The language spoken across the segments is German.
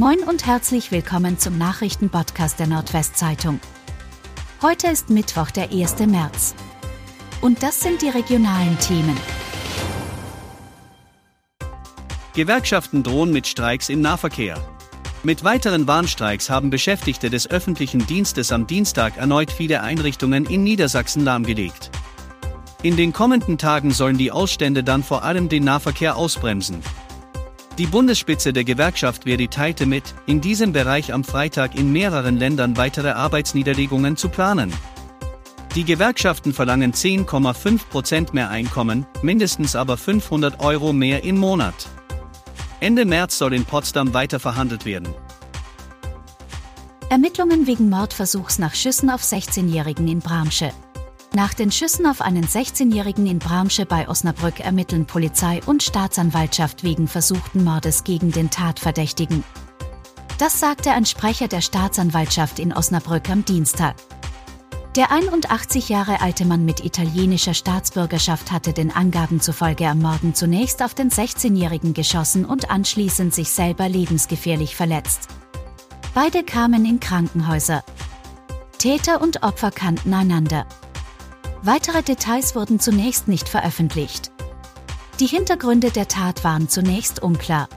Moin und herzlich willkommen zum Nachrichtenpodcast der Nordwestzeitung. Heute ist Mittwoch, der 1. März. Und das sind die regionalen Themen. Gewerkschaften drohen mit Streiks im Nahverkehr. Mit weiteren Warnstreiks haben Beschäftigte des öffentlichen Dienstes am Dienstag erneut viele Einrichtungen in Niedersachsen lahmgelegt. In den kommenden Tagen sollen die Ausstände dann vor allem den Nahverkehr ausbremsen. Die Bundesspitze der Gewerkschaft Verdi teilte mit, in diesem Bereich am Freitag in mehreren Ländern weitere Arbeitsniederlegungen zu planen. Die Gewerkschaften verlangen 10,5 Prozent mehr Einkommen, mindestens aber 500 Euro mehr im Monat. Ende März soll in Potsdam weiter verhandelt werden. Ermittlungen wegen Mordversuchs nach Schüssen auf 16-Jährigen in Bramsche. Nach den Schüssen auf einen 16-Jährigen in Bramsche bei Osnabrück ermitteln Polizei und Staatsanwaltschaft wegen versuchten Mordes gegen den Tatverdächtigen. Das sagte ein Sprecher der Staatsanwaltschaft in Osnabrück am Dienstag. Der 81 Jahre alte Mann mit italienischer Staatsbürgerschaft hatte den Angaben zufolge am Morgen zunächst auf den 16-Jährigen geschossen und anschließend sich selber lebensgefährlich verletzt. Beide kamen in Krankenhäuser. Täter und Opfer kannten einander. Weitere Details wurden zunächst nicht veröffentlicht. Die Hintergründe der Tat waren zunächst unklar.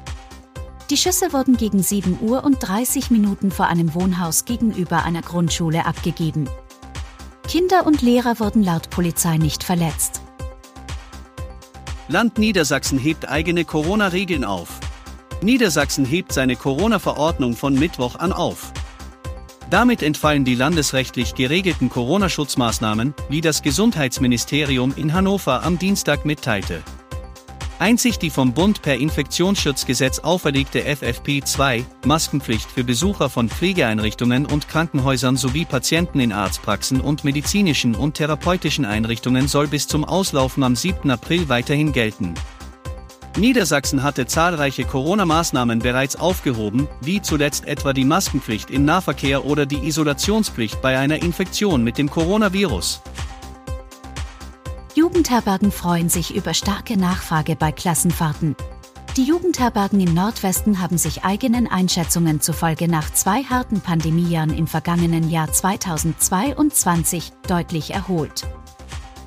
Die Schüsse wurden gegen 7 Uhr und 30 Minuten vor einem Wohnhaus gegenüber einer Grundschule abgegeben. Kinder und Lehrer wurden laut Polizei nicht verletzt. Land Niedersachsen hebt eigene Corona-Regeln auf. Niedersachsen hebt seine Corona-Verordnung von Mittwoch an auf. Damit entfallen die landesrechtlich geregelten Corona-Schutzmaßnahmen, wie das Gesundheitsministerium in Hannover am Dienstag mitteilte. Einzig die vom Bund per Infektionsschutzgesetz auferlegte FFP2-Maskenpflicht für Besucher von Pflegeeinrichtungen und Krankenhäusern sowie Patienten in Arztpraxen und medizinischen und therapeutischen Einrichtungen soll bis zum Auslaufen am 7. April weiterhin gelten. Niedersachsen hatte zahlreiche Corona-Maßnahmen bereits aufgehoben, wie zuletzt etwa die Maskenpflicht im Nahverkehr oder die Isolationspflicht bei einer Infektion mit dem Coronavirus. Jugendherbergen freuen sich über starke Nachfrage bei Klassenfahrten. Die Jugendherbergen im Nordwesten haben sich eigenen Einschätzungen zufolge nach zwei harten Pandemiejahren im vergangenen Jahr 2022 deutlich erholt.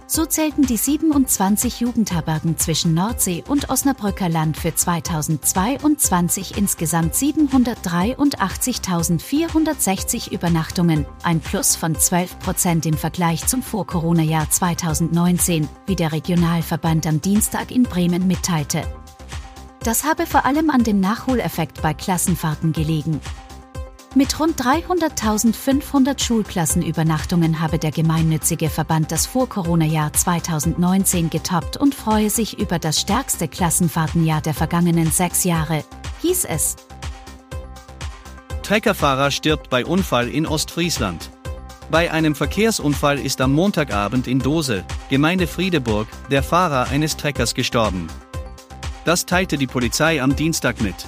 So zählten die 27 Jugendherbergen zwischen Nordsee und Osnabrücker Land für 2022 insgesamt 783.460 Übernachtungen, ein Plus von 12 Prozent im Vergleich zum Vor-Corona-Jahr 2019, wie der Regionalverband am Dienstag in Bremen mitteilte. Das habe vor allem an dem Nachholeffekt bei Klassenfahrten gelegen. Mit rund 300.500 Schulklassenübernachtungen habe der gemeinnützige Verband das Vor-Corona-Jahr 2019 getoppt und freue sich über das stärkste Klassenfahrtenjahr der vergangenen sechs Jahre, hieß es. Treckerfahrer stirbt bei Unfall in Ostfriesland. Bei einem Verkehrsunfall ist am Montagabend in Dose, Gemeinde Friedeburg, der Fahrer eines Treckers gestorben. Das teilte die Polizei am Dienstag mit.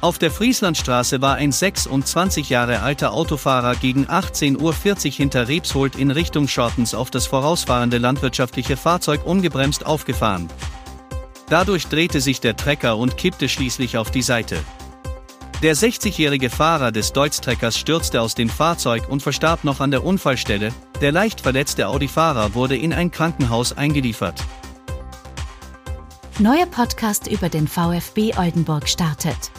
Auf der Frieslandstraße war ein 26 Jahre alter Autofahrer gegen 18.40 Uhr hinter Rebsholt in Richtung Schortens auf das vorausfahrende landwirtschaftliche Fahrzeug ungebremst aufgefahren. Dadurch drehte sich der Trecker und kippte schließlich auf die Seite. Der 60-jährige Fahrer des Deutz-Treckers stürzte aus dem Fahrzeug und verstarb noch an der Unfallstelle, der leicht verletzte Audi-Fahrer wurde in ein Krankenhaus eingeliefert. Neuer Podcast über den VfB Oldenburg startet.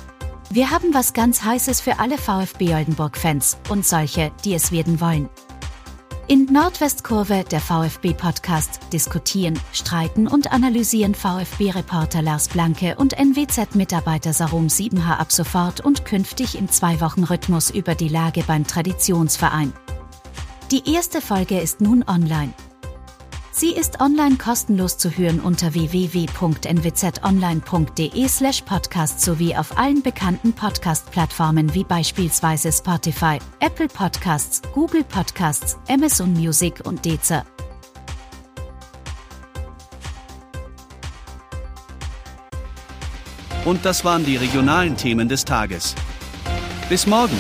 Wir haben was ganz Heißes für alle VfB Oldenburg-Fans und solche, die es werden wollen. In Nordwestkurve, der VfB-Podcast, diskutieren, streiten und analysieren VfB-Reporter Lars Blanke und NWZ-Mitarbeiter Sarum 7H ab sofort und künftig im Zwei-Wochen-Rhythmus über die Lage beim Traditionsverein. Die erste Folge ist nun online. Sie ist online kostenlos zu hören unter www.nwzonline.de/slash podcast sowie auf allen bekannten Podcast-Plattformen wie beispielsweise Spotify, Apple Podcasts, Google Podcasts, Amazon Music und Deezer. Und das waren die regionalen Themen des Tages. Bis morgen!